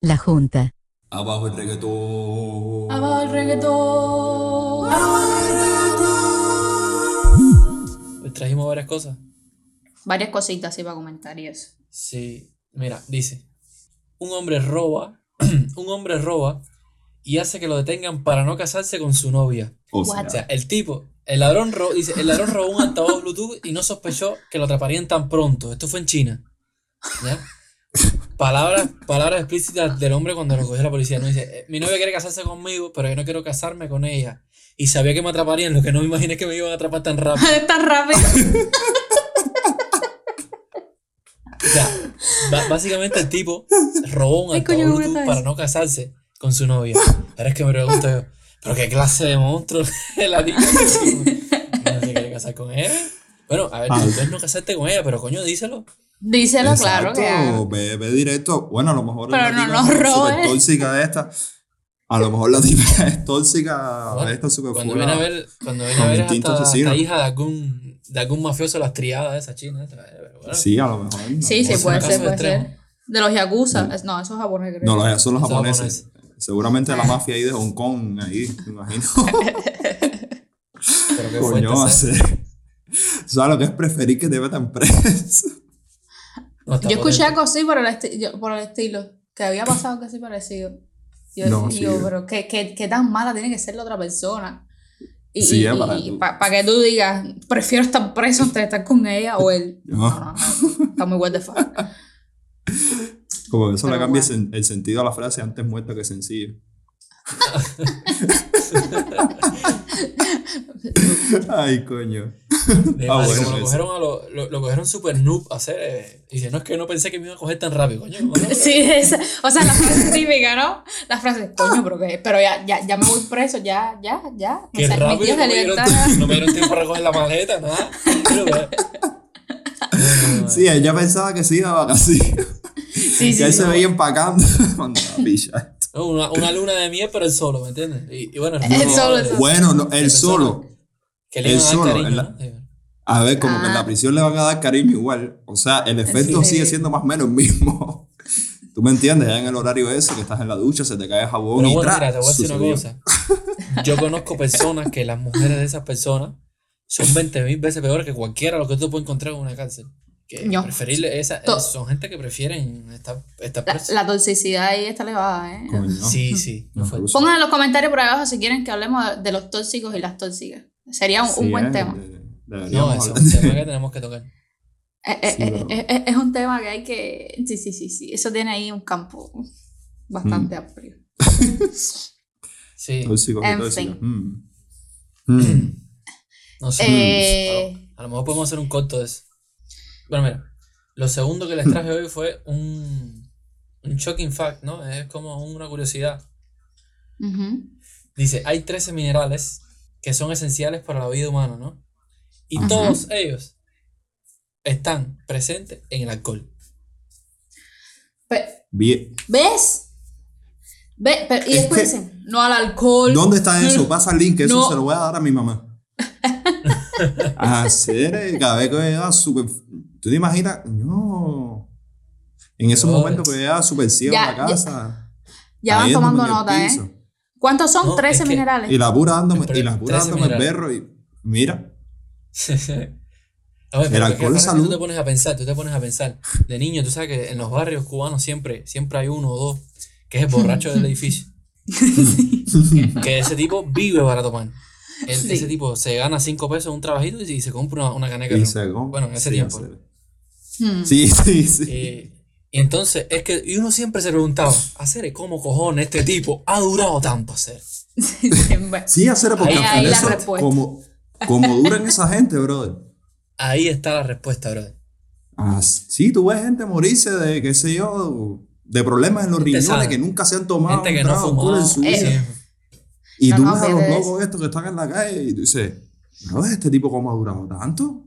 La Junta. Abajo el reggaetón. Abajo el reggaetón. Pues trajimos varias cosas. Varias cositas así para comentar y eso. Sí, mira, dice, un hombre roba, un hombre roba y hace que lo detengan para no casarse con su novia. O What? O sea, sea, el tipo, el ladrón robó, dice, el ladrón robó un altavoz Bluetooth y no sospechó que lo atraparían tan pronto. Esto fue en China. ¿Ya? Palabras, palabras explícitas del hombre cuando lo cogió la policía. No dice, "Eh, mi novia quiere casarse conmigo, pero yo no quiero casarme con ella. Y sabía que me atraparían, lo que no me imaginé que me iban a atrapar tan rápido. Tan rápido. O sea, básicamente el tipo robó un altavoz coño, ¿cómo Bluetooth está para no casarse con su novia. Ahora es que me pregunto yo, ¿pero qué clase de monstruo es la niña? ¿No se quiere casar con ella? Bueno, a ver, Ah. tú puedes no casarte con ella, pero coño, díselo. Díselo claro que Exacto, ve, ve directo. Bueno, a lo mejor Pero la no tipa nos es robes. tóxica esta. A lo mejor la tipa es tóxica, Bueno, esta súper Cuando viene a ver, cuando viene a ver hasta, hasta hija de algún, de algún mafioso, las triadas de esa china. esa, bueno. Sí, a lo mejor. Sí, no, sí, puede ser, puede extremo. ser. De los yakuza. Es- No, eso es japonés, creo. No, los, son los japoneses. japoneses. Seguramente la mafia ahí de Hong Kong, ahí, me imagino. Pero qué Coño, va a fuerte. ¿sabes? ser. ¿Sabes lo que es preferir que te metan preso? Yo escuché algo así por el, esti- yo- por el estilo, que había pasado algo así parecido. Yo, No, sí. yo, pero ¿qué, qué, qué tan mala tiene que ser la otra persona? Y, Sí, y- es y- para pa- que tú digas, prefiero estar preso antes de estar con ella o él. No. No, no, no, está muy what the fuck. Como que eso le cambia bueno. el sentido a la frase antes muerta que sencillo. Ay, coño. De Ah, bueno, lo cogieron, a lo, lo, lo cogieron super noob a hacer. eh, y dice, no es que no pensé que me iba a coger tan rápido, coño. ¿no? Sí, esa- o sea, la frase típica, ¿no? La frase, coño, pero, que, pero ya, ya, ya me voy preso, ya, ya, ya. O sea, rápido, no me, dieron, libertad. no me dieron tiempo para recoger la maleta, nada. Pero, eh, Sí, ella pensaba que sí iba así. Sí, sí, ya se veía empacando. Cuando la pilla. no, una, una luna de miel, pero él solo, ¿me entiendes? Y, y bueno, Él solo, solo. Bueno, no, persona. solo. Que le él iban a dar solo, cariño, la-. A ver, como que en Ah. la prisión le van a dar cariño igual. O sea, el efecto Sí. sigue siendo más o menos el mismo. ¿Tú me entiendes? Ya en el horario ese, que estás en la ducha, se te cae el jabón Pero y bueno, ¡tra! mira, te voy a decir una cosa. Yo conozco personas que las mujeres de esas personas son 20 mil veces peores que cualquiera de lo que tú puedes encontrar en una cárcel. Que No. preferirle esa, To- son gente que prefieren estar, estar La, presa. la toxicidad ahí está elevada, ¿eh? Coño. Sí, sí. No Pongan en los comentarios por abajo si quieren que hablemos de los tóxicos y las tóxicas. Sería un, buen eh, tema. No, es un tema que tenemos que tocar. Eh, eh, Sí, eh, eh, es un tema que hay que. Sí, sí, sí, sí. Eso tiene ahí un campo bastante Mm. amplio. Sí. Tóxico, En tóxico. fin. Mm. Mm. No sé. Eh, A lo mejor podemos hacer un corto de eso. Bueno, mira. Lo segundo que les traje hoy fue un, un shocking fact, ¿no? Es como una curiosidad. Dice, hay 13 minerales que son esenciales para la vida humana, ¿no? Y Ajá. todos ellos están presentes en el alcohol. Pe- Bien. ¿Ves? Ve, pero- y Es después que- dicen, no al alcohol. ¿Dónde está eso? Pasa el link, que eso No. se lo voy a dar a mi mamá. A hacer, cada vez que vea súper. ¿Tú te imaginas? No. En esos momentos que vea súper ciego en la casa. Ya van tomando nota, ¿eh? ¿Cuántos son? No, 13 es que- minerales. Y la pura dándome, Pero y la pura 13 dándome el berro y. Mira. Ver, El alcohol ¿qué es si Tú salud. te pones a pensar, tú te pones a pensar. De niño, tú sabes que en los barrios cubanos siempre, siempre hay uno o dos que es el borracho del edificio. que ese tipo vive para tomar. El- Sí. Ese tipo se gana 5 pesos un trabajito y, se compra una, una caneca Y se Bueno, en ese sí, tiempo. Hmm. Sí, sí, sí. Eh, y entonces, es que y uno siempre se preguntaba, hacer ¿cómo cojones este tipo ha durado tanto hacer? Sí, hacer porque Ahí- al ahí final la eso- respuesta. como, como duran esa gente, brother. Ahí está la respuesta, brother. Ah, sí, tú ves gente morirse de, qué sé yo, de problemas en los Gente riñones sana. que nunca se han tomado Gente un que no trago fumaba. en su Eh, vida. Y No, tú no, ves a los locos estos que están en la calle y tú dices, brother, ¿este tipo cómo ha durado tanto?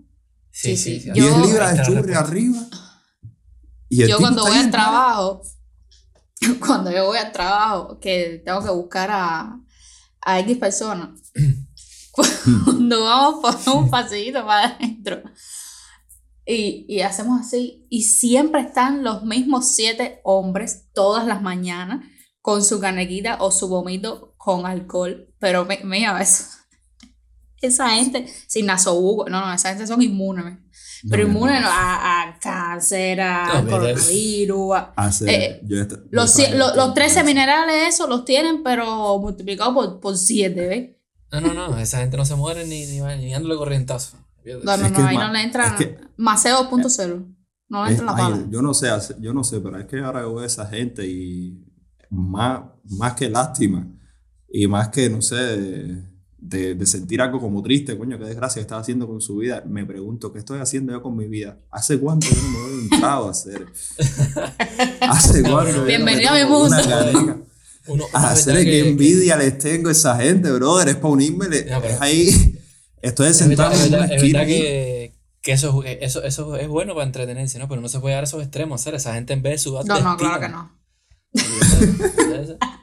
Sí, Sí, sí, sí. sí. Yo- 10 Ahí libras está de churri arriba. Y yo cuando voy al trabajo, cuando yo voy al trabajo, que tengo que buscar a, a X personas, cuando vamos por un pasillito para adentro, Y, y hacemos así. Y siempre están los mismos siete hombres todas las mañanas con su canequita o su vómito con alcohol. Pero mi- mira eso. Esa gente sin nasobuco. No, no, esa gente son inmunes. Pero No, inmunes no. a, a cáncer, a coronavirus. a- Eh, yo esta- yo los, lo- los tiempo 13 eso. minerales, eso los tienen, pero multiplicado por, por 7, ¿ves? No, no, no, esa gente no se muere ni, ni, ni dándole corrientazo. No, no, Es no, ahí no le entra. es que- Maceo 2.0. No le entra la pala. yo no sé, yo no sé, pero es que ahora veo a esa gente y más, más que lástima y más que, no sé, de, de sentir algo como triste, coño, qué desgracia está haciendo con su vida, me pregunto, ¿qué estoy haciendo yo con mi vida? ¿Hace cuánto yo no me doy un trago a hacer? ¿Hace cuánto? Bienvenido a mi mundo. caneca? Uno, uno A hacer verdad que- envidia les tengo a esa gente, brother, es para unirme, le- No, pero- es ahí, estoy Es sentado verdad, es en una verdad, es esquina verdad que, que eso, eso, eso es bueno para entretenerse, ¿no? Pero no se puede dar esos extremos, hacer esa gente en vez de sudar No, no, claro que no.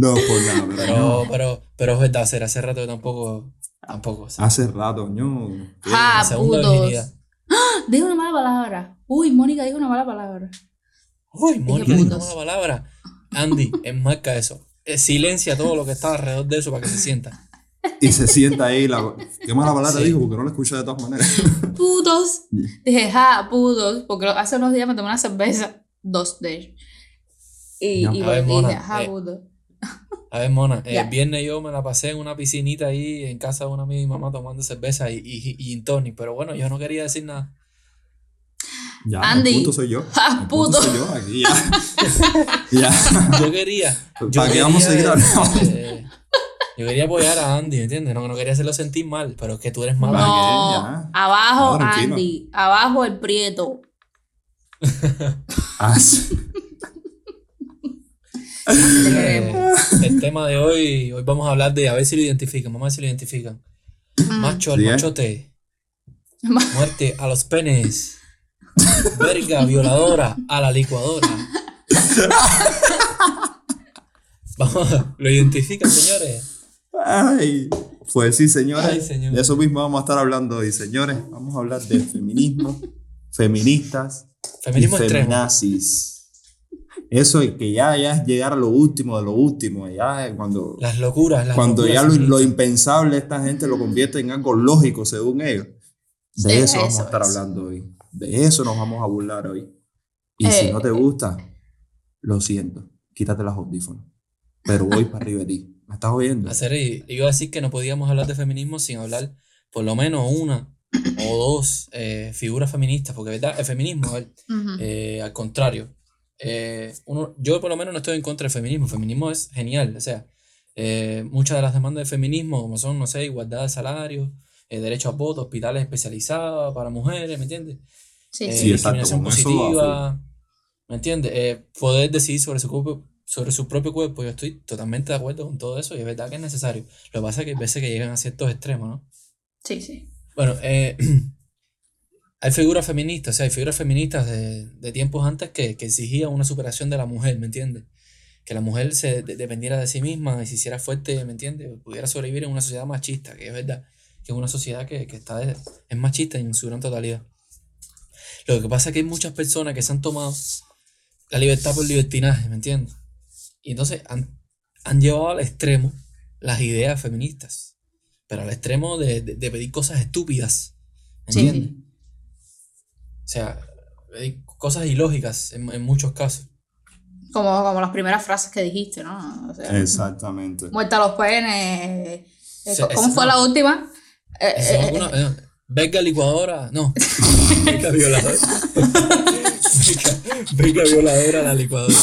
No, por nada, pero Pero, no. pero, pero es verdad, hacer hace rato tampoco, tampoco. Hace rato, ño. Ah, putos. virginidad. Dijo una mala palabra. Uy, Mónica dijo una mala palabra. Uy, Mónica, putos. dijo una mala palabra. Andy, enmarca eso. Eh, Silencia todo lo que está alrededor de eso para que se sienta. Y se sienta ahí. La... Qué mala palabra Sí. dijo porque no la escuché de todas maneras. Putos. Dije, ja, putos. Porque hace unos días me tomé una cerveza. Dos de ellos. Y, ver, dije, mona, ja, eh, putos. A ver, Mona, Ya. el viernes yo me la pasé en una piscinita ahí en casa de una amiga y mi mamá tomando cerveza y, y, y gin tonic, pero bueno, yo no quería decir nada. Ya, Andy. el punto soy yo. Ah, El puto. soy yo aquí ya. ya. Yo quería. yo ¿Para qué vamos a seguir quería, hablando? eh, yo quería apoyar a Andy, ¿me entiendes? No, no quería hacerlo sentir mal, pero es que tú eres ¿Para mala. qué? No, abajo No. Andy, abajo el prieto. Ah, sí. El tema de hoy, hoy vamos a hablar de, a ver si lo identifican, vamos a ver si lo identifican. Mm. Macho al Sí, ¿eh? machote, muerte a los penes, verga violadora a la licuadora. Vamos, ¿lo identifican, señores? Ay. Pues sí, señores. Ay, señor. De eso mismo vamos a estar hablando hoy, señores. Vamos a hablar de feminismo, feministas Feminismo y extremo. Eso es que ya, ya es llegar a lo último de lo último. Ya es cuando, Las locuras, las cuando locuras ya lo, lo impensable esta gente lo convierte en algo lógico según ellos. De Sí, eso, vamos eso a estar es. hablando hoy. De eso nos vamos a burlar hoy. Y si Eh, no te gusta, lo siento. Quítate los audífonos. Pero voy para arriba de ti. ¿Me estás oyendo? Hacer, y- iba a decir que no podíamos hablar de feminismo sin hablar por lo menos una o dos eh, figuras feministas, porque verdad, el feminismo, a ver, Ujú. eh, al contrario, eh, uno, yo por lo menos no estoy en contra del feminismo, el feminismo es genial, o sea, eh, muchas de las demandas del feminismo, como son, no sé, igualdad de salario, eh, derecho a voto, hospitales especializados para mujeres, ¿me entiendes? Sí, Eh, sí. Exacto, discriminación va positiva, ¿me entiendes? Eh, poder decidir sobre su, cuerpo, sobre su propio cuerpo, yo estoy totalmente de acuerdo con todo eso y es verdad que es necesario. Lo que pasa es que hay veces que llegan a ciertos extremos, ¿no? Sí, sí. Bueno, eh, hay figuras feministas, o sea, hay figuras feministas de, de tiempos antes que, que exigían una superación de la mujer, ¿me entiendes? Que la mujer se de- dependiera de sí misma y se hiciera fuerte, ¿me entiendes? Pudiera sobrevivir en una sociedad machista, que es verdad, que es una sociedad que, que está de- es machista en su gran totalidad. Lo que pasa es que hay muchas personas que se han tomado la libertad por libertinaje, ¿me entiendes? Y entonces han, han llevado al extremo las ideas feministas, pero al extremo de, de- pedir cosas estúpidas, ¿me entiendes? sí. O sea, pedir cosas ilógicas en, en muchos casos. Como, como las primeras frases que dijiste, ¿no? O sea, Exactamente. muerta a los penes. eh, Se- ¿Cómo fue no. la última? Eh, eh, alguna- eh, Verga licuadora, no. Verga violadora. Verga violadora a la licuadora.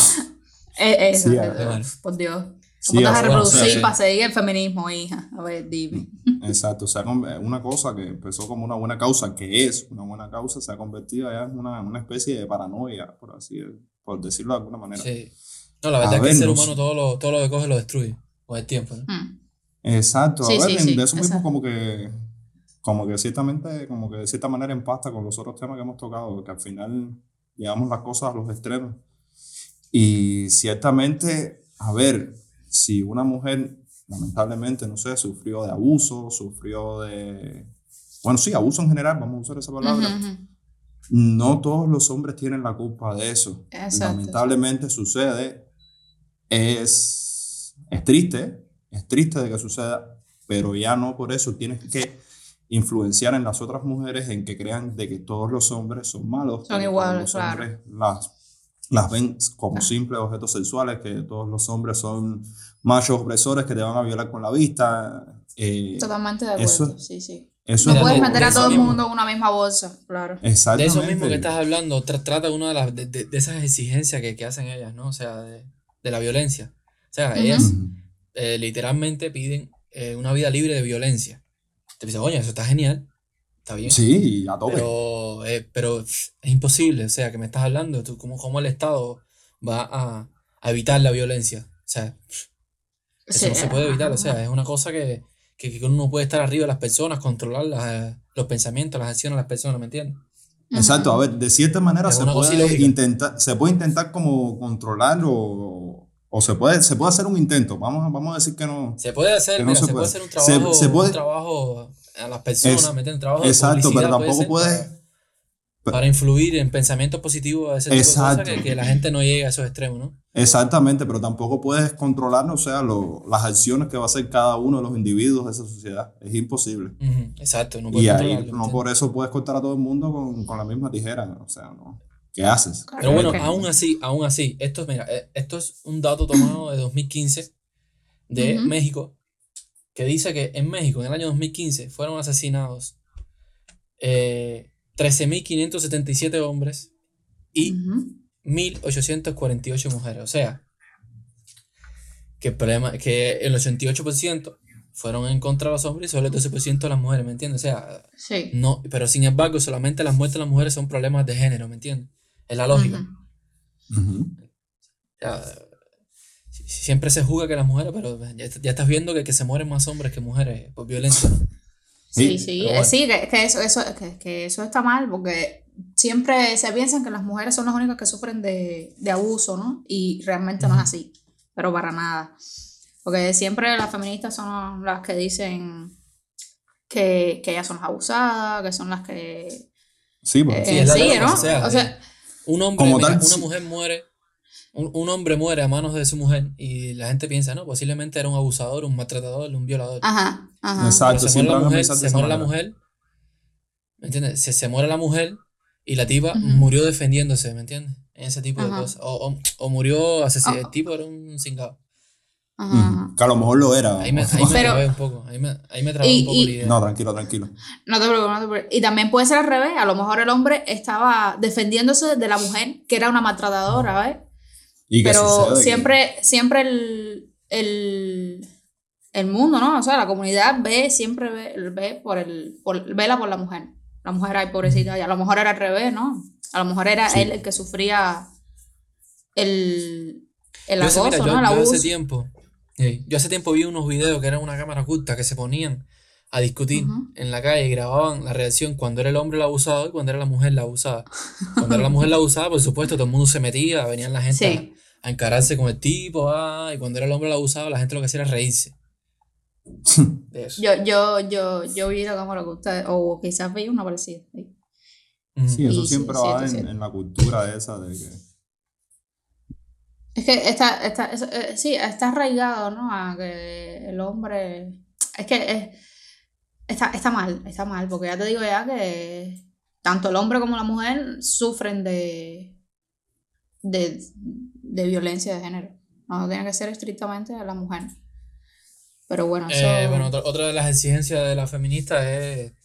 eh, Sí, eh, por Dios. Sí, ¿Cómo te vas a sea, reproducir sí, sí. para seguir el feminismo, hija? A ver, dime. Exacto, o sea, con- una cosa que empezó como una buena causa, que es una buena causa, se ha convertido ya en una, una especie de paranoia, por así por decirlo de alguna manera. Sí. No, la verdad A es que el ver, ser no humano todo lo, todo lo que coge lo destruye con el tiempo, ¿no? Mm. Exacto, Sí, a ver, sí, de- sí, de eso mismo exacto. como que, como que ciertamente, como que de cierta manera empasta con los otros temas que hemos tocado, que al final llevamos las cosas a los extremos. Y ciertamente, a ver, si una mujer lamentablemente, no sé, sufrió de abuso, sufrió de, bueno, sí, abuso en general, vamos a usar esa palabra, Ujú, ujú. no todos los hombres tienen la culpa de eso. Exacto. Lamentablemente sucede, es, es triste, es triste de que suceda, pero ya no por eso tienes que influenciar en las otras mujeres en que crean de que todos los hombres son malos. Son iguales, claro. hombres las, las ven como simples objetos sexuales, que todos los hombres son machos opresores que te van a violar con la vista. eh, Totalmente de acuerdo, eso- sí, sí. eso No puedes de- meter de a todo el mundo en una misma bolsa, claro. De Exactamente. eso mismo que estás hablando, tra- trata una de, las, de, de- de esas exigencias que, que hacen ellas, ¿no? O sea, de, de la violencia. O sea, ellas eh, literalmente piden eh, una vida libre de violencia. Te dices, oye, eso está genial, está bien. Sí, a tope. Pero, eh, pero es imposible, o sea, que me estás hablando, tú, ¿cómo, cómo el Estado va a, a evitar la violencia? O sea, eso Sí, no se puede evitar, o sea, es una cosa que, que, que uno puede estar arriba de las personas, controlar las, los pensamientos, las acciones de las personas, ¿me entiendes? Exacto, a ver, de cierta manera se puede, intentar, se puede intentar como controlar o, o se, puede, se puede hacer un intento. Vamos, a- vamos a decir que no. Se puede hacer, no mira, se se, puede hacer un Se- trabajo, se puede- un trabajo a las personas, Es-. Trabajo de Exacto, pero tampoco ser puedes. Para, para influir en pensamientos positivos a ese tipo Exacto. de cosas, que, que la gente no llegue a esos extremos, ¿no? Exactamente, pero tampoco puedes controlar, o sea, lo- las acciones que va a hacer cada uno de los individuos de esa sociedad. Es imposible. Exacto, no puedes Y ahí no por eso puedes cortar a todo el mundo con, con la misma tijera. O sea, no. ¿Qué haces? Pero bueno, aún así, aún así, esto, es- mira, eh, esto es un dato tomado de 2015 de Ujú. México, que dice que en México, en el año 2015, fueron asesinados eh, 13.577 hombres y Ujú. 1.848 mujeres. O sea, que el problema que el 88% fueron en contra de los hombres y solo el 12% las mujeres, ¿me entiendes? O sea, Sí. no, pero sin embargo, solamente las muertes de las mujeres son problemas de género, ¿me entiendes? Es la lógica. O sea, si- siempre se juzga que las mujeres, pero ya, ya estás viendo que, que se mueren más hombres que mujeres por violencia, ¿no? Sí, Sí, sí, eh, bueno. sí, que, que eso, eso, que, que eso está mal porque siempre se piensan que las mujeres son las únicas que sufren de, de abuso, ¿no? Y realmente no es así, pero para nada. Porque siempre las feministas son las que dicen que, que ellas son las abusadas, que son las que... Sí, pues. eh, Sí, es la sí, ¿no? o sea, O sea, Un hombre, Como mira, tal, una sí. mujer muere, un, un hombre muere a manos de su mujer y la gente piensa, no, posiblemente era un abusador, un maltratador, un violador. ajá, ajá. Exacto. Pero se muere siempre la mujer, de se muere la mujer, ¿me entiendes? Se, se muere la mujer y la tipa Ujú. murió defendiéndose, ¿me entiendes? En ese tipo de Ajá. cosas. O, o, o murió asesinado. Ah. El tipo era un cingado. ajá. Que a lo mejor lo era. Ahí me, ahí me Pero- trabé un poco. Ahí me, ahí me trabé Y- un poco y- la idea. No, tranquilo, tranquilo. No te preocupes, no te preocupes. Y también puede ser al revés. A lo mejor el hombre estaba defendiéndose de la mujer, que era una maltratadora, ¿ves? ¿Y Pero sucede? Que- siempre, siempre el, el, el mundo, ¿no? O sea, la comunidad ve, siempre ve, ve por el, por, vela por la mujer. La mujer, ay, pobrecita, y a lo mejor era al revés, ¿no? A lo mejor era Sí. él el que sufría el, el Yo hace, acoso, mira, yo, ¿no? El yo abuso. hace tiempo, sí, yo hace tiempo vi unos videos que eran una cámara oculta que se ponían a discutir Ujú. en la calle y grababan la reacción cuando era el hombre el abusado y cuando era la mujer la abusada. Cuando era la mujer la abusada, por supuesto, todo el mundo se metía, venían la gente Sí. a, a encararse con el tipo, ah, y cuando era el hombre el abusado, la gente lo que hacía era reírse. De eso. Yo, yo, yo, yo vi la cámara oculta, o quizás vi una parecida. sí. Eso Y siempre sí, va en, en la cultura esa de que. Es que está, está, es- eh, sí, está arraigado, ¿no? A que el hombre. Es que es- está, está mal, está mal, porque ya te digo ya que tanto el hombre como la mujer sufren de, de, de violencia de género. No tiene que ser estrictamente a la mujer. Pero bueno, eso. Eh, bueno, otra, otra de las exigencias de las feministas es, o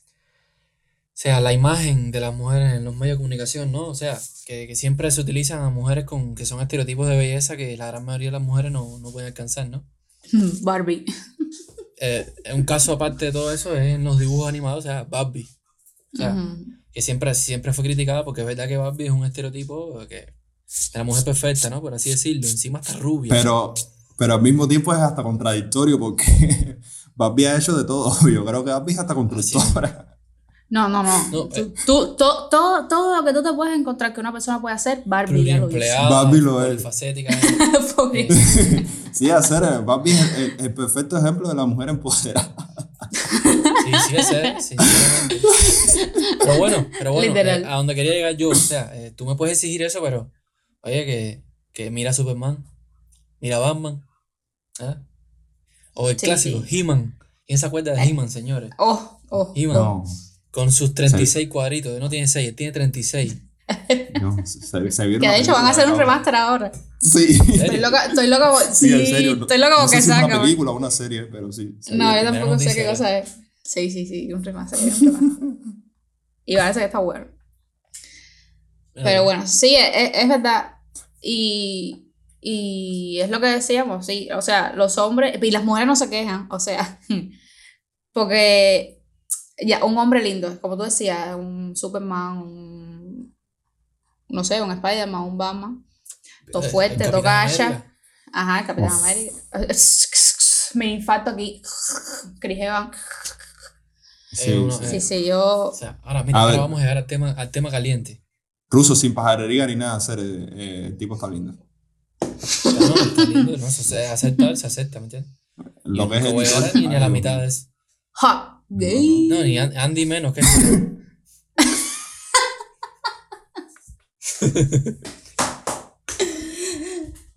sea, la imagen de las mujeres en los medios de comunicación, ¿no? O sea, que, que siempre se utilizan a mujeres con que son estereotipos de belleza que la gran mayoría de las mujeres no, no pueden alcanzar, ¿no? Barbie. Eh, un caso aparte de todo eso es en los dibujos animados, o sea, Barbie. O sea, que siempre, siempre fue criticada porque es verdad que Barbie es un estereotipo que de la mujer perfecta, ¿no? Por así decirlo. Encima está rubia. Pero, pero al mismo tiempo es hasta contradictorio porque Barbie ha hecho de todo. Yo creo que Barbie es hasta constructora. No, no, no. No, Tú- eh. tú- to- todo, todo lo que tú te puedes encontrar que una persona puede hacer, Barbie ya lo hizo. Barbie lo es. Eh, Sí, hacer Barbie es el, el perfecto ejemplo de la mujer empoderada. Sí, sí es serio, sí. Pero bueno, pero bueno, Literal. eh, a donde quería llegar yo, o sea, eh, tú me puedes exigir eso, pero, oye, que, que mira Superman, mira Batman, ¿ah? O el Sí, clásico, sí. He-Man. ¿Quién se acuerda de Eh. He-Man, señores? Oh, oh. He-Man, No, con sus 36 cuadritos, no tiene 6, él tiene 36. no, se, se Que de hecho van a hacer un remaster ahora. Sí. ¿En Estoy loca, estoy loca. por- Sí, Sí, en serio. no- estoy loca no porque sé si es una película o una serie, pero sí. No, yo tampoco sé qué cosa es. Sí, sí, sí, un remaster. un remaster. y parece que está bueno. Pero bueno, sí, es, es- es verdad. Y, y es lo que decíamos, sí. O sea, los hombres, y las mujeres no se quejan, o sea, porque ya un hombre lindo, como tú decías, un Superman, un, no sé, un Spider-Man, un Batman, todo Eh, fuerte, todo gacha. Ajá, el Capitán Uf. América. Me infarto aquí. Chris Evans. Sí, Eh, uno- sí. Sí, sí, yo. O sea, ahora, mira, A ahora ver. vamos a llegar al tema, al tema caliente. Ruso sin pajarería ni nada, hacer, eh, eh, el tipo está lindo. No, está lindo, no, se se acepta, se acepta, ¿me entiendes? Lo Y que es no el voy a llegar Nicole, ni a la mitad de eso. ¡Ja! Gay. No, ni An- Andy menos que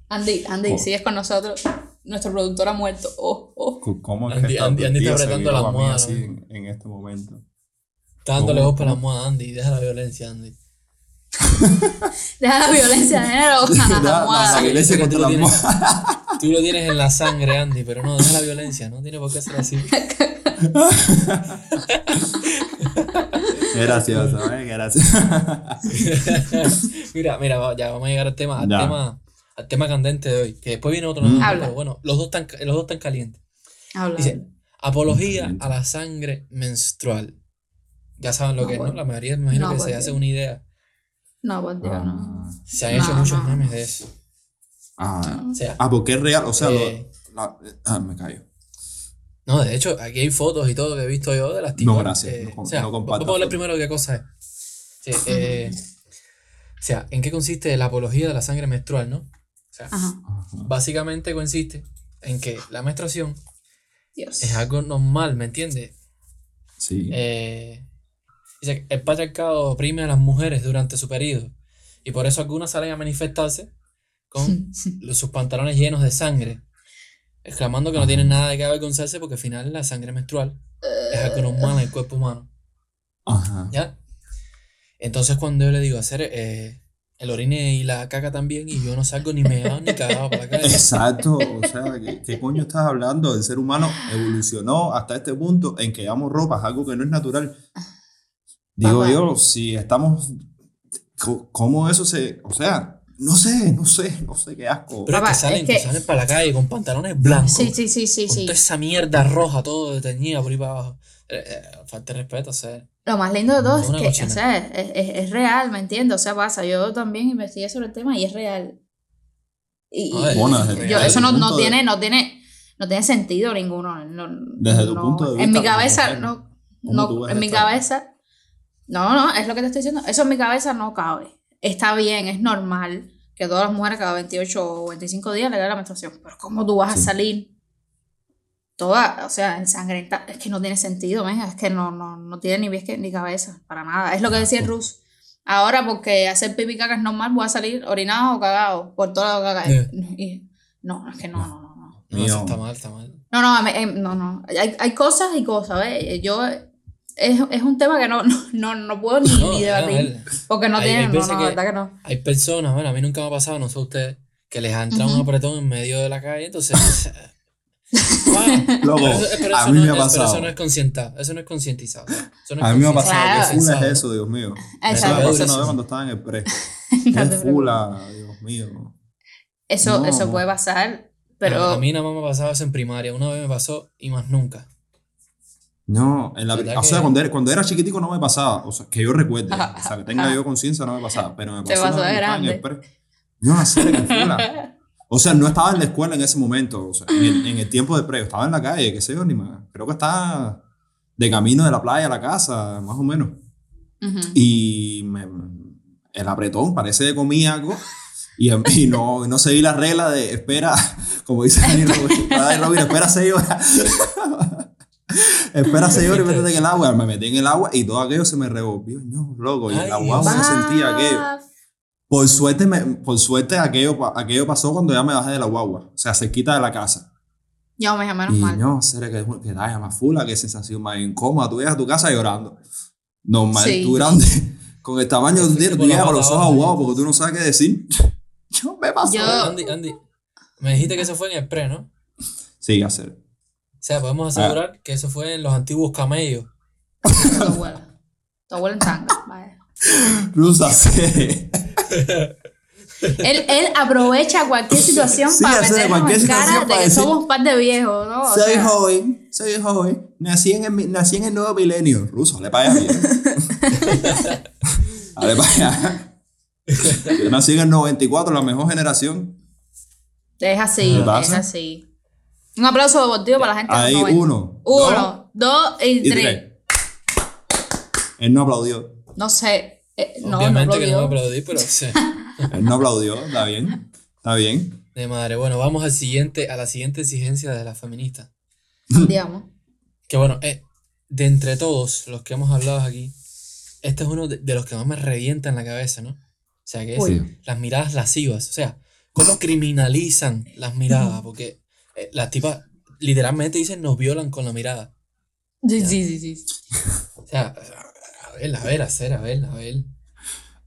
Andy, Andy, Oh. sigues con nosotros. Nuestro productor ha muerto. Oh, oh. ¿Cómo es Andy- que esta Andy- Andy está apretando la almohada así en, en este momento? Está dándole ¿Cómo? voz para la almohada, Andy. Deja la violencia, Andy. Deja la violencia de género. la La- violencia contra tú la lo tienes- almohada. Tú lo tienes en la sangre, Andy, pero no, deja la violencia. No tiene por qué ser así. Gracias, ¿sabes? Gracias. mira, mira, ya vamos a llegar al tema, al Ya. tema, al tema candente de hoy. Que después viene otro, Mm. pero bueno, los dos están, los dos están calientes. Habla. Dice, apología Caliente. a la sangre menstrual. Ya saben lo No, que es, ¿no? bueno. La mayoría me imagino No, que se hace una idea. No, por Dios, no. Ah, Se han hecho No, muchos memes de eso. ah, O sea, ah, porque es real, o sea, lo- Eh. la- ah, me callo. No, de hecho, aquí hay fotos y todo que he visto yo de las tipas. No, gracias, eh, no com- o sea, no vamos a primero de qué cosa es. Sí, eh, o sea, ¿en qué consiste la apología de la sangre menstrual, no? O sea, Ajá. Básicamente consiste en que la menstruación Dios. es algo normal, ¿me entiendes? Sí. Eh, dice que el patriarcado oprime a las mujeres durante su periodo y por eso algunas salen a manifestarse con los- sus pantalones llenos de sangre, exclamando que no Ajá. tienen nada de qué avergonzarse porque al final la sangre menstrual es algo normal en el cuerpo humano, Ajá. ¿ya? Entonces cuando yo le digo hacer eh, el orine y la caca también y yo no salgo ni meado ni cagado para la calle. Exacto, o sea, ¿qué, qué coño estás hablando? El ser humano evolucionó hasta este punto en que llevamos ropa, es algo que no es natural. Digo Papá. yo, si estamos, ¿cómo eso se, o sea, no sé, no sé, no sé qué asco. Pero Papá, es que salen, es que que- salen para la calle con pantalones blancos. Sí, sí, sí, sí, con sí. toda esa mierda roja, todo teñida por ahí para abajo. Eh, eh, falta de respeto, o sea. Lo más lindo de todo es que, o cochina. sea, es, es, es real, ¿me entiendes? O sea, pasa, yo también investigué sobre el tema y es real. Y, y- A ver, Bueno, y desde- yo, eso no, no de- tiene, no tiene, no tiene sentido ninguno. no- Desde tu no- punto de En mi vista cabeza, no, ¿cómo tú no, en mi cabeza, no, no, es lo que te estoy diciendo. Eso en mi cabeza no cabe. Está bien, es normal que todas las mujeres cada 28 o 25 días le den la menstruación. Pero ¿cómo tú vas a Sí. salir toda, o sea, ensangrenta? Es que no tiene sentido, ¿ves? Es que no, no, no tiene ni pies que- ni cabeza, para nada. Es lo que decía el Rus. Ahora, porque hacer pipi caca es normal, voy a salir orinado o cagado por toda la caca. Yeah. Y- no, es que no, no, no. no. No, eso está mal, está mal. No, no, em, no, no. Hay, hay cosas y cosas, ¿ves? Yo, es, es un tema que no, no, no, no puedo ni, No, ni debatir. Porque no hay- tiene, hay no, no, que- verdad que no. Hay personas, bueno, a mí nunca me ha pasado, no sé ustedes, que les ha entrado Ujú. un apretón en medio de la calle, entonces. wow. Pero eso- pero a mí no me ha pero pasado. eso no es conscientizado, eso no es concientizado. o sea, eso no es A mí me ha concientizado, pasado, Claro. es eso, Dios mío. Eso me pasó una vez cuando estaba en el pre. No te Es full, ah, Dios mío. Eso, No. eso puede pasar, pero. A, a mí nada más me ha pasado eso en primaria, una vez me pasó y más nunca. No, en la, ¿Verdad o sea, que- cuando era, cuando era chiquitico no me pasaba, o sea, que yo recuerde, o sea, que tenga yo conciencia no me pasaba, pero me pasó, pasó de estaba en el grande. No, en serio, que fuera. O sea, no estaba en la escuela en ese momento, o sea, en el, en el tiempo de pre, estaba en la calle, qué sé yo, ni más. Creo que estaba de camino de la playa a la casa, más o menos. Ujú. Y me, el apretón parece que comí algo y, y no, no seguí la regla de espera, como dice Dani Rovira, espera seis horas. Espera, señor, y métete en el agua. Me metí en el agua y todo aquello se me revolvió. No, loco, y en la guagua se sentía aquello. Por suerte, me, por suerte aquello, aquello pasó cuando ya me bajé de la guagua. O sea, cerquita de la casa. Yo, mija, menos y mal. no, será que, que talla más fula, qué sensación más incómoda. Tú llegas a tu casa llorando. Normal, Sí. tú grande, con el tamaño de tu tiro, tú llegas con los ojos aguados porque tú no sabes qué decir. Yo me paso. Yo- Andy, Andy, me dijiste que eso fue en el pre, ¿no? Sí, hacer. O sea, podemos asegurar que eso fue en los antiguos camellos. Tu abuela. Tu abuela en tanga. Vaya. Rusa, sí. Él, él aprovecha cualquier situación Sí, para meternos en cara de que decir- somos un par de viejos, ¿no? O Soy sea, joven, soy joven. Nací en el, nací en el nuevo milenio. Ruso, dale para allá. bien. dale para allá. Yo nací en el 94, la mejor generación. es así, ¿Qué es así. Un aplauso deportivo para la gente. de Ahí, 90. uno. Uno, dos, y, y tres. tres. Él no aplaudió. No sé. eh, no, no Obviamente que no aplaudí, pero sí. Él no aplaudió. Está bien. Está bien. De madre. Bueno, vamos al siguiente, a la siguiente exigencia de las feministas. Digamos. Que bueno, eh, de entre todos los que hemos hablado aquí, este es uno de, de los que más me revienta en la cabeza, ¿no? O sea, que es Uy. las miradas lascivas. O sea, cómo criminalizan las miradas, porque las tipas literalmente dicen nos violan con la mirada. Sí, Ya. sí, sí, sí. O sea, a ver, a ver, a hacer, a ver, a ver.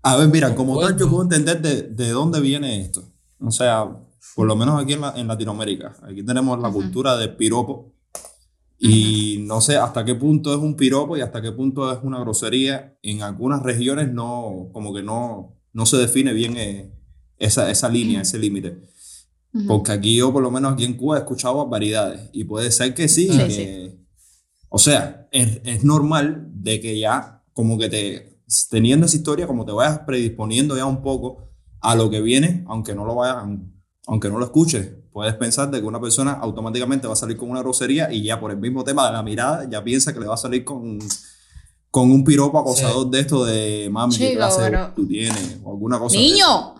A ver, mira, como tal, yo puedo entender de, de dónde viene esto. O sea, por lo menos aquí en, la- en Latinoamérica. Aquí tenemos la Ujú. cultura del piropo. Y no sé hasta qué punto es un piropo y hasta qué punto es una grosería. En algunas regiones no, como que no, no se define bien eh, esa, esa línea, ese límite. Porque aquí yo, por lo menos aquí en Cuba, he escuchado barbaridades. Y puede ser que sí. Sí, que- O sea, es, es normal de que ya, como que te, teniendo esa historia, como te vayas predisponiendo ya un poco a lo que viene, aunque no lo vayas, aunque no lo escuches, puedes pensar de que una persona automáticamente va a salir con una grosería y ya por el mismo tema de la mirada, ya piensa que le va a salir con, con un piropo acosador de esto de mami, ¿qué Chico, clase pero- tú tienes? O alguna cosa. ¡Niño!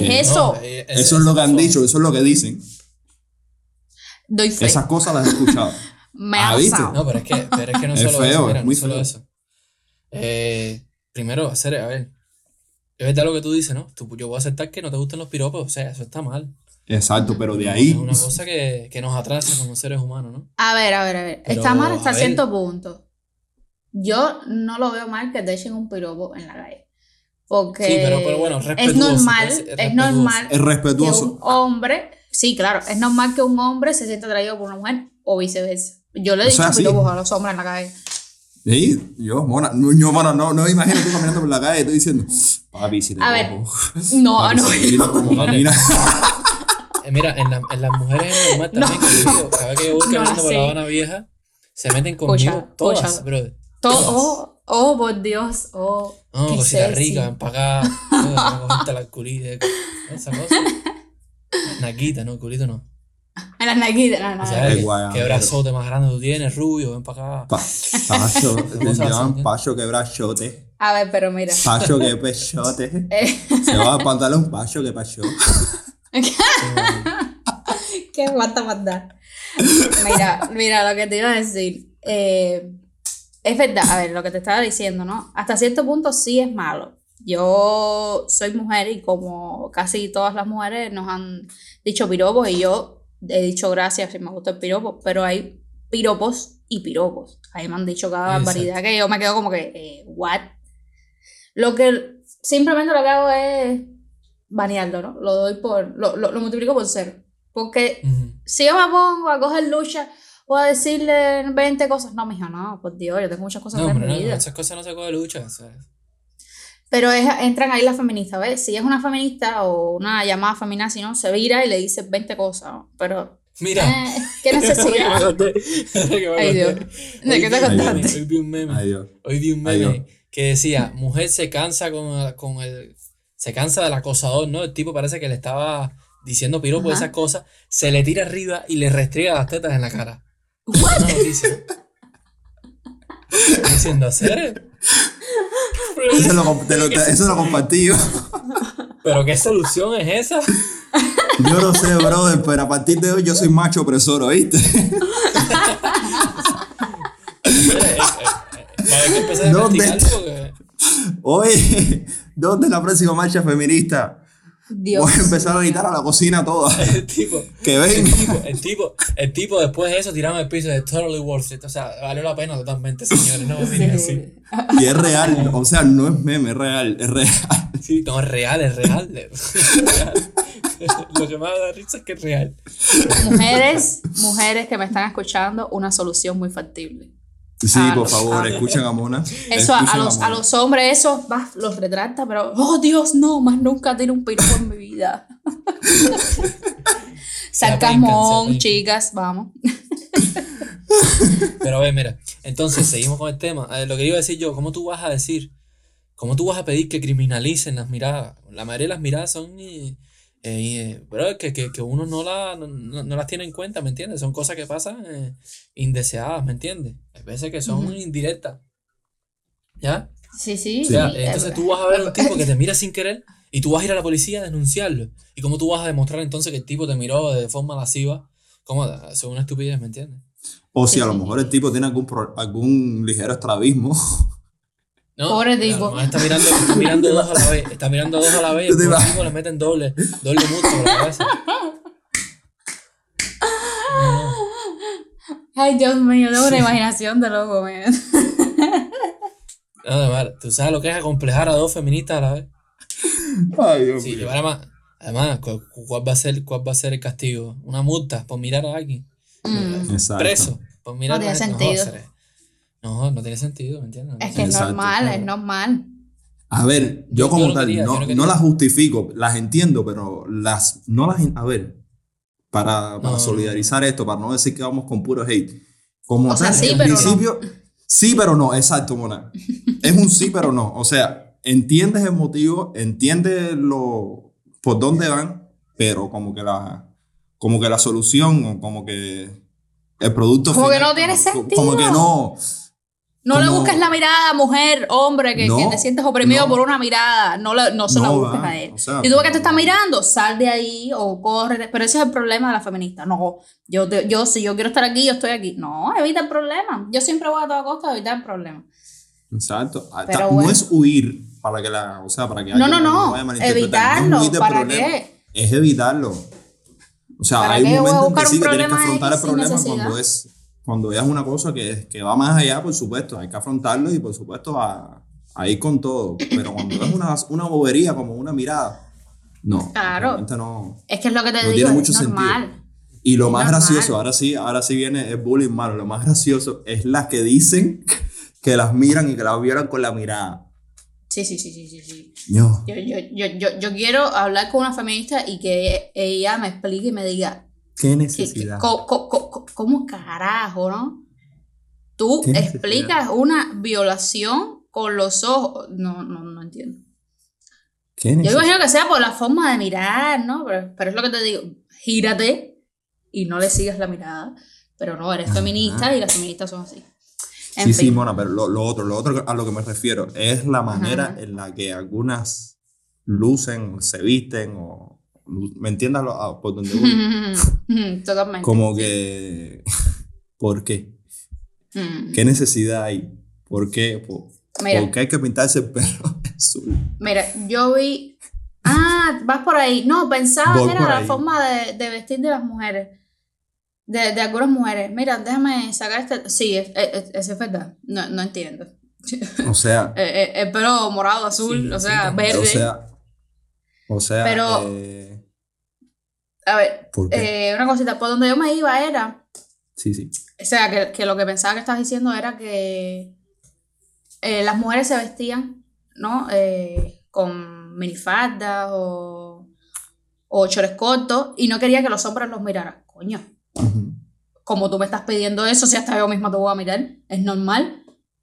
¿Qué es eso? No, eh, Eso es lo que han dicho, eso es lo que dicen. Doy fe. Esas cosas las he escuchado. Me Ah, ha ¿viste? No, pero es que, pero es que no Es solo feo, eso, mira, es muy no solo feo. eso. Eh, primero, hacer, a ver, es verdad lo que tú dices, ¿no? Tú- yo voy a aceptar que no te gustan los piropos, o sea, eso está mal. Exacto, pero de Es ahí. una cosa que, que nos atrasa como seres humanos, ¿no? A ver, a ver, a ver. Pero, Está mal hasta cierto punto. Yo no lo veo mal que te echen un piropo en la calle. Porque Sí, pero- pero bueno, es normal, es respetuoso. normal Es que respetuoso. un hombre, sí, claro, es normal que un hombre se sienta atraído por una mujer o viceversa. Yo le he O dicho sea, sí. piropos a los hombres en la calle. Sí, yo, mona, no, yo, mona, no, no me imagino tú caminando por la calle y tú diciendo, papi, si te A ver, No, papi, no. si camina". Eh, mira, en, la- en las mujeres es normal también que yo digo, cada vez que yo voy No caminando por sé. la Habana Vieja, se meten conmigo Escucha, todas, brother. Todo, Todas. oh, oh, por Dios, oh. No, sexy. ricas, ven para acá, no, cogerte la culita, esa cosa. Naquita, no, culito no. En las naquitas, no, no, O sea, Qué ¿qué, guay, qué pero- brazote más grande tú tienes, rubio, ven para acá. Pa, pacho, te llaman pacho que brachote, A ver, pero mira. pacho que pechote, eh, se va a pantalón pacho que pacho. ¿Qué aguanta mandar? Mira, mira, lo que te iba a decir. eh, es verdad, a ver, lo que te estaba diciendo, ¿no? Hasta cierto punto sí es malo. Yo soy mujer y como casi todas las mujeres nos han dicho piropos y yo he dicho gracias si me gusta el piropo, pero hay piropos y piropos. Ahí me han dicho cada Exacto. barbaridad que yo me quedo como que, eh, ¿what? Lo que simplemente lo que hago es banearlo, ¿no? Lo doy por, lo, lo, lo multiplico por cero. Porque si yo me pongo a coger lucha o a decirle 20 cosas, no, mijo, no, por Dios, yo tengo muchas cosas No, en mi no, vida. esas cosas no se coge lucha, ¿sabes? Pero es- entran ahí las feministas, ¿ves? Si es una feminista o una llamada feminazi, ¿no? Se vira y le dice 20 cosas, ¿no? Pero, Mira. eh, ¿qué necesidad? Ay, Dios. ¿De qué te Hoy vi un meme, contaste? Hoy vi un meme. Ay, Dios. Hoy vi un meme que decía, mujer se cansa con, con el, se cansa del acosador, ¿no? El tipo parece que le estaba diciendo piropo Ajá. esas cosas, se le tira arriba y le restriega las tetas en la cara. ¿What? Una noticia. ¿Diciendo hacer? Eso lo, te compartí yo. ¿Pero qué solución es esa? Yo no sé, brother, pero a partir de hoy yo soy macho opresor, ¿oíste? ¿Dónde? Oye, ¿dónde la próxima marcha feminista? Dios. Voy a empezar a gritar a la cocina toda. el tipo, Que el tipo, el tipo, el tipo después de eso tiramos el piso de totally worth it. O sea, valió la pena totalmente, señores. No Sí. así. Y es real. O sea, no es meme, es real. Es real. Sí, no, es real, es real. Es real. Lo que más da risa es que es real. Mujeres, mujeres que me están escuchando, una solución muy factible. Sí, Ah, por favor, escuchen a Mona. Eso a, los, a los hombres, eso va, los retracta, pero, oh Dios, no, más nunca tiro un piropo en mi vida. Sarcasmón, pencan. chicas, vamos. Pero a ver, mira, entonces seguimos con el tema. Ver, lo que iba a decir yo, ¿cómo tú vas a decir, cómo tú vas a pedir que criminalicen las miradas? La mayoría de las miradas son, eh, eh, bro, que, que, que uno no, la, no, no- no las tiene en cuenta, ¿me entiendes? Son cosas que pasan eh, indeseadas, ¿me entiendes? Hay veces que son Ujú. indirectas. ¿Ya? Sí, sí. O sea, sí, entonces tú vas a ver un tipo que te mira sin querer y tú vas a ir a la policía a denunciarlo. ¿Y cómo tú vas a demostrar entonces que el tipo te miró de forma lasciva? ¿Cómo? Es una estupidez, ¿me entiendes? O si a Sí, lo sí. mejor el tipo tiene algún, pro- algún ligero estrabismo. No, Pobre tipo. Está mirando, está mirando dos a la vez. Está mirando dos a la vez y el tipo le meten doble, doble multa por la cabeza. No, no. Ay, Dios mío, tengo una imaginación de loco, man. No, de verdad, tú sabes lo que es acomplejar a dos feministas a la vez. Ay, Dios Sí, mío. llevar a más. Además, ¿cu- cu- ¿cuál va, a ser, ¿cuál va a ser el castigo? ¿Una multa por mirar a alguien? Mm. Exacto. ¿Preso? Por mirar No a tiene alguien? sentido. No, no tiene sentido, ¿me entiendes? Es que es Exacto, normal, claro. es normal. A ver, yo Yo- como yo no tal, no, no no las justifico, las entiendo, pero las no las. A ver, para, para No. solidarizar esto, para no decir que vamos con puro hate. Como O sea, tal, sí, en pero no. principio, sí, pero no, exacto, Mona. Es un sí, pero no. O sea, entiendes el motivo, entiendes lo, por dónde van, pero como que la, como que la solución, o como que el producto Como que no tiene como- Como que sentido. no. No le busques la mirada, mujer, hombre, que, No, que te sientes oprimido no. por una mirada. No, le- no se la busques va, a él. o sea, y tú que te está mirando, sal de ahí o corre. Pero ese es el problema de la feminista. No, yo, te- yo si yo quiero estar aquí, yo estoy aquí. No, evita el problema. Yo siempre voy a toda costa a evitar el problema. Exacto. Ah, Pero bueno. No es huir para que la, o sea, para que No, no, no. vaya. Evitarlo. ¿Para problema, qué? Es evitarlo. O sea, ¿Para hay un momento en que sí que tienes que afrontar el problema necesidad? cuando es cuando es una cosa que, que va más allá, por supuesto, hay que afrontarlo y por supuesto a, a ir con todo. Pero cuando es una, una bobería como una mirada, no. Claro. no. Es que es lo que te No digo, tiene es mucho normal. Y lo Es más normal. gracioso, ahora sí, ahora sí viene el bullying malo. Lo más gracioso es las que dicen que las miran y que las violan con la mirada. Sí, sí, sí, sí, sí, sí. No. Yo, yo, yo, yo, yo quiero hablar con una feminista y que ella me explique y me diga Qué necesidad. ¿Cómo carajo, no? Tú explicas una violación con los ojos. No, no, no entiendo. ¿Qué Yo imagino que sea por la forma de mirar, ¿no? Pero, pero es lo que te digo. Gírate y no le sigas la mirada. Pero no, eres feminista y las feministas son así. En Sí, sí. Mona, pero lo, lo otro, lo otro a lo que me refiero es la manera Ajá. en la que algunas lucen, se visten o... ¿Me entiendas ah, por donde voy? Totalmente. Como que... ¿Por qué? Mm. ¿Qué necesidad hay? ¿Por qué? ¿Por, Mira. por qué hay que pintarse el pelo azul? Mira, yo vi. Ah, vas por ahí. No, pensaba Voy que era la ahí. forma de, de vestir de las mujeres. De, de algunas mujeres. Mira, déjame sacar este. Sí, es, es, es- es verdad. No, no entiendo. O sea, Eh, eh, el pelo morado, azul, Sí, o sea, verde. o sea... O sea... Pero- eh, A ver, eh, una cosita. Por donde yo me iba era. sí, sí. O sea, que, que lo que pensaba que estabas diciendo era que eh, las mujeres se vestían, ¿no? Eh, con minifaldas o, o chores cortos y no quería que los hombres los miraran. Coño, como tú me estás pidiendo eso, si hasta yo misma te voy a mirar, es normal.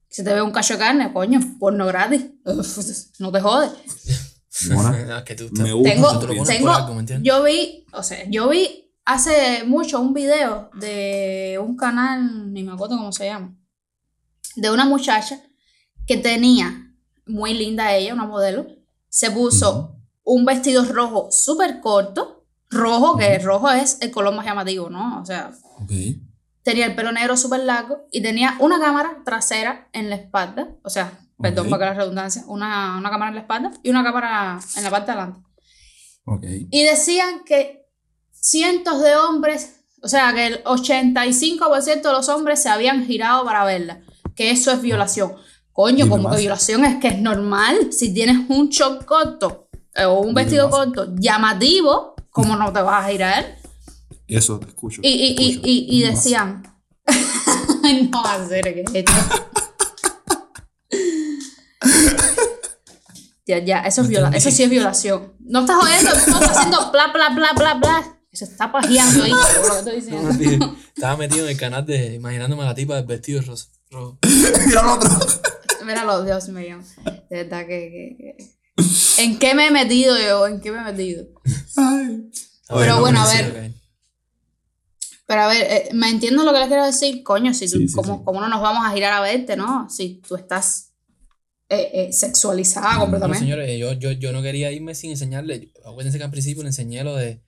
Si te veo un cacho de carne, coño, porno gratis. No te jodes. Mona, es que tú estás- me gusta. Tengo, tengo, yo vi, o sea, yo vi hace mucho un video de un canal, ni me acuerdo cómo se llama, de una muchacha que tenía, muy linda ella, una modelo, se puso un vestido rojo súper corto, rojo, que Ujú. rojo es el color más llamativo, ¿no? O sea, tenía el pelo negro súper largo y tenía una cámara trasera en la espalda, o sea, perdón Ok. para que la redundancia, una, una cámara en la espalda y una cámara en la parte de adelante. Ok. Y decían que cientos de hombres, o sea, que el 85% de los hombres se habían girado para verla, que eso es violación. Coño, Dime como que violación es que es normal, si tienes un short corto eh, o un Dime vestido más. corto llamativo, ¿cómo no te vas a girar? Eso te escucho. Y, y, te escucho. y, y decían, no hacer que esto. Ya, ya, eso, es viola eso sí es violación. No estás oyendo, tú estás haciendo bla, bla, bla, bla, bla. Eso está pajeando ahí, por lo que estoy diciendo. Dije, Estaba metido en el canal de imaginándome a la tipa del vestido rosa. rojo. Mira el otro. Míralo, Dios mío. De verdad que, que- que- ¿En qué me he metido yo? ¿En qué me he metido? Ay. Pero no, bueno, a ver. Pero a ver, eh, me entiendo lo que le quiero decir, coño, si tú, Sí, sí, ¿cómo, sí. cómo no nos vamos a girar a verte, no? Si tú estás eh, eh, sexualizada No, completamente. señores, yo, yo, yo no quería irme sin enseñarle. Acuérdense que al principio le enseñé lo de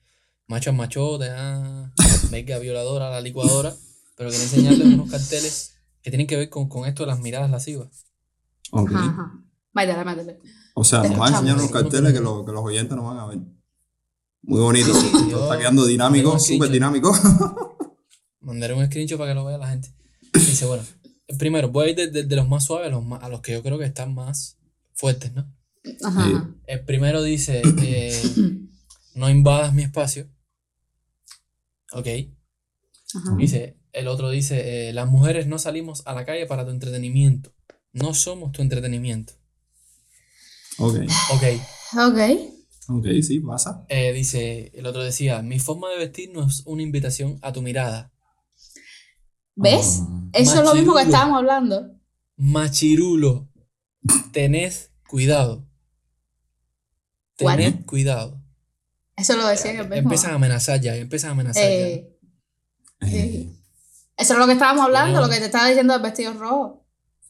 macho al machote, ah, mega violadora, la licuadora. Pero quería enseñarle unos carteles que tienen que ver con, con esto de las miradas lascivas. Ok. Ajá, ajá. Métele. O sea, nos va a enseñar unos carteles que, lo- que los oyentes no van a ver. Muy bonito. Sí, está quedando dinámico, súper dinámico. Mandaré un screenshot para que lo vea la gente. Dice, bueno, primero, voy a ir de, de- de los más suaves a los, más- a los que yo creo que están más fuertes, ¿no? Ajá, Sí. El primero dice, eh, no invadas mi espacio. Ok. Ajá. Dice, el otro dice, eh, las mujeres no salimos a la calle para tu entretenimiento. No somos tu entretenimiento. Ok. Ok. Ok. Ok, sí, pasa. Eh, dice, el otro decía, mi forma de vestir no es una invitación a tu mirada. ¿Ves? Ah. Eso es lo mismo que estábamos hablando. Machirulo, tened cuidado. What? Tened cuidado. Eso lo decía en el. Empiezan a amenazar ya, empiezan a amenazar ya. Eh, Eh, eso es lo que estábamos hablando, lo que te estaba diciendo del vestido rojo.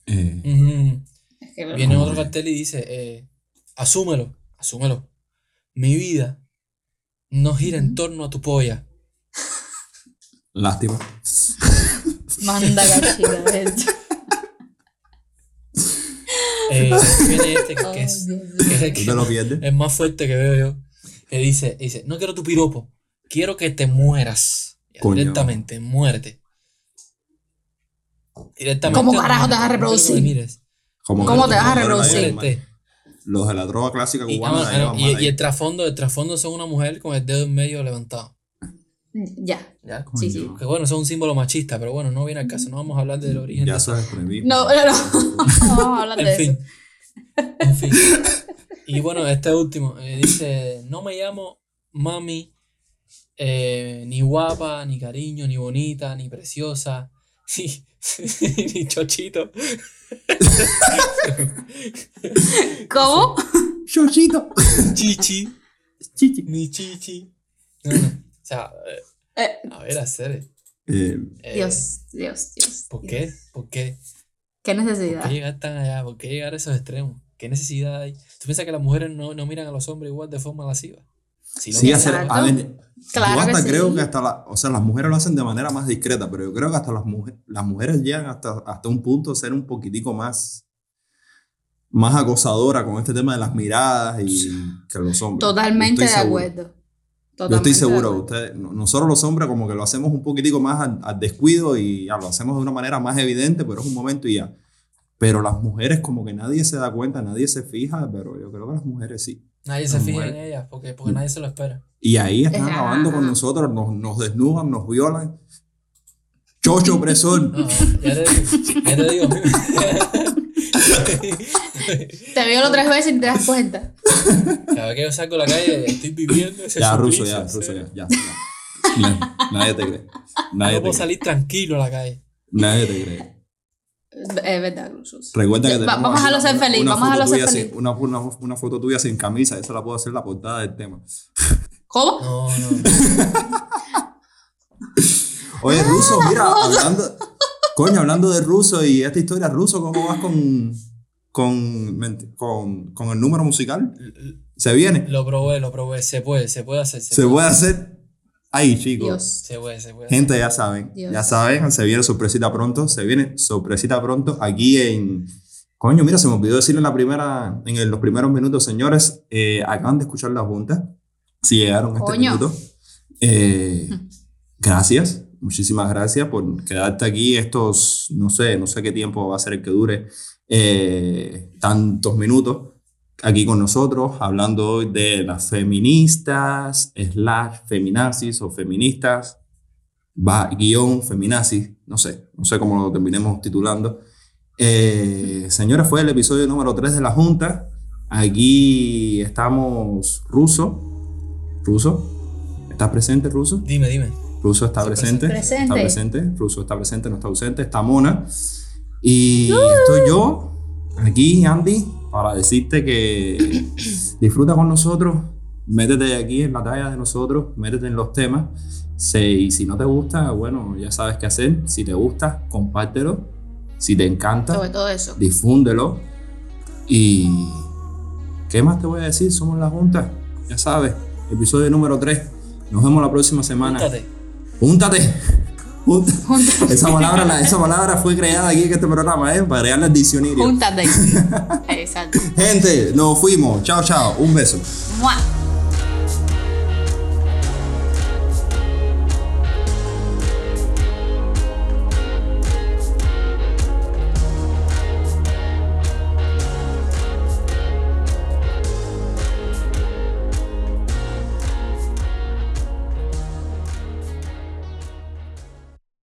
eh, Ujú. Es que- Viene otro cartel y dice, eh, asúmelo, asúmelo. Mi vida no gira en torno a tu polla. lástima. Manda. ¿ves? Eh, viene este que, es, que es el que- te lo pierdes. el más fuerte que veo yo. Que dice, dice, no quiero tu piropo, quiero que te mueras. Coño. Directamente, muerte. Directamente. ¿Cómo carajo te vas a reproducir? ¿Cómo que te vas a reproducir? Los de la droga clásica Y, cubana ah, la ah, llevan y- y el trasfondo, el trasfondo son una mujer con el dedo en medio levantado. Ya. ¿Ya? Sí, sí. Que bueno, eso es un símbolo machista, pero bueno, no viene al caso. No vamos a hablar del origen. Ya de eso es extremismo. No, no, no. No vamos a hablar de En fin. eso. En fin. Y bueno, este último eh, dice: No me llamo mami, eh, ni guapa, ni cariño, ni bonita, ni preciosa, ni, ni chochito. ¿Cómo? Chochito. Chichi, Chichi. ni chichi. No, no. Sea, eh, a ver, hacer. Eh, eh, Dios, Dios, Dios. ¿Por Dios. qué? ¿Por qué? ¿Qué ¿Por necesidad? qué llegar tan allá? ¿Por qué llegar a esos extremos? ¿Qué necesidad hay? ¿Tú piensas que las mujeres no, no miran a los hombres igual de forma lasciva? Si no, sí, a ver, Claro yo hasta que sí. creo que hasta la, o sea, las mujeres lo hacen de manera más discreta, pero yo creo que hasta las mujeres, las mujeres llegan hasta, hasta un punto de ser un poquitico más, más acosadora con este tema de las miradas y que los hombres. Totalmente de estoy acuerdo. Yo Totalmente estoy seguro, no- nosotros los hombres como que lo hacemos un poquitico más al, al descuido y ya lo hacemos de una manera más evidente, pero es un momento y ya. Pero las mujeres como que nadie se da cuenta, nadie se fija, pero yo creo que las mujeres sí. Nadie se Las fija en mujeres. ellas porque, porque nadie se lo espera. Y ahí están Ajá. acabando con nosotros, nos, nos desnudan, nos violan. Chocho opresor. No, ya te digo. Ya te digo. Te veo tres veces y te das cuenta. Cada vez que yo salgo a la calle estoy viviendo ese Ya, ruso, ya, ruso, ya, ya. ya. Na- Nadie te cree. Nadie No te puedo cree. salir tranquilo a la calle. Nadie te cree. Es verdad, Jesús. Recuerda que Va- tenemos vamos a dejarlo ser una- feliz, una vamos a ser tuya feliz. sin- Una, una, una foto tuya sin camisa, esa la puedo hacer la portada del tema. ¿Cómo? No, no. Oye, Ruso, mira, hablando, coño, hablando de Ruso y esta historia, Ruso, ¿cómo vas con, con, con, con el número musical? ¿Se viene? Lo probé, lo probé. Se puede, se puede hacer. Se, ¿Se puede. puede hacer? Ay, chicos. Dios. Se puede, se puede. Gente, ya saben, Dios. ya saben, se viene sorpresita pronto, se viene sorpresita pronto aquí en... Coño, mira, se me olvidó decirlo en la primera, en el- los primeros minutos, señores, eh, acaban de escuchar la junta, si llegaron a este Coño. minuto. Eh, gracias, muchísimas gracias por quedarte aquí estos, no sé, no sé qué tiempo va a ser el que dure, eh, tantos minutos aquí con nosotros, hablando hoy de las feministas, slash feminazis o feministas, va guion feminazis, no sé, no sé cómo lo terminemos titulando. Eh, señores, fue el episodio número 3 de la Junta. Aquí estamos Ruso. Ruso, ¿estás presente, Ruso? Dime, dime. Ruso está presente. presente. Está presente. Ruso está presente, no está ausente. Está Mona. Y estoy yo, aquí, Andy, para decirte que disfruta con nosotros. Métete aquí en la talla de nosotros. Métete en los temas. Y si no te gusta, bueno, ya sabes qué hacer. Si te gusta, compártelo. Si te encanta, Sobre todo eso. difúndelo. Y. ¿Qué más te voy a decir? Somos la Junta. Ya sabes. Episodio número 3. Nos vemos la próxima semana. Júntate. Júntate. Júntate. Esa palabra, la- esa palabra fue creada aquí en este programa, ¿eh? Para crearla el diccionario. Júntate. Exacto. Gente, nos fuimos. Chao, chao. Un beso. Mua.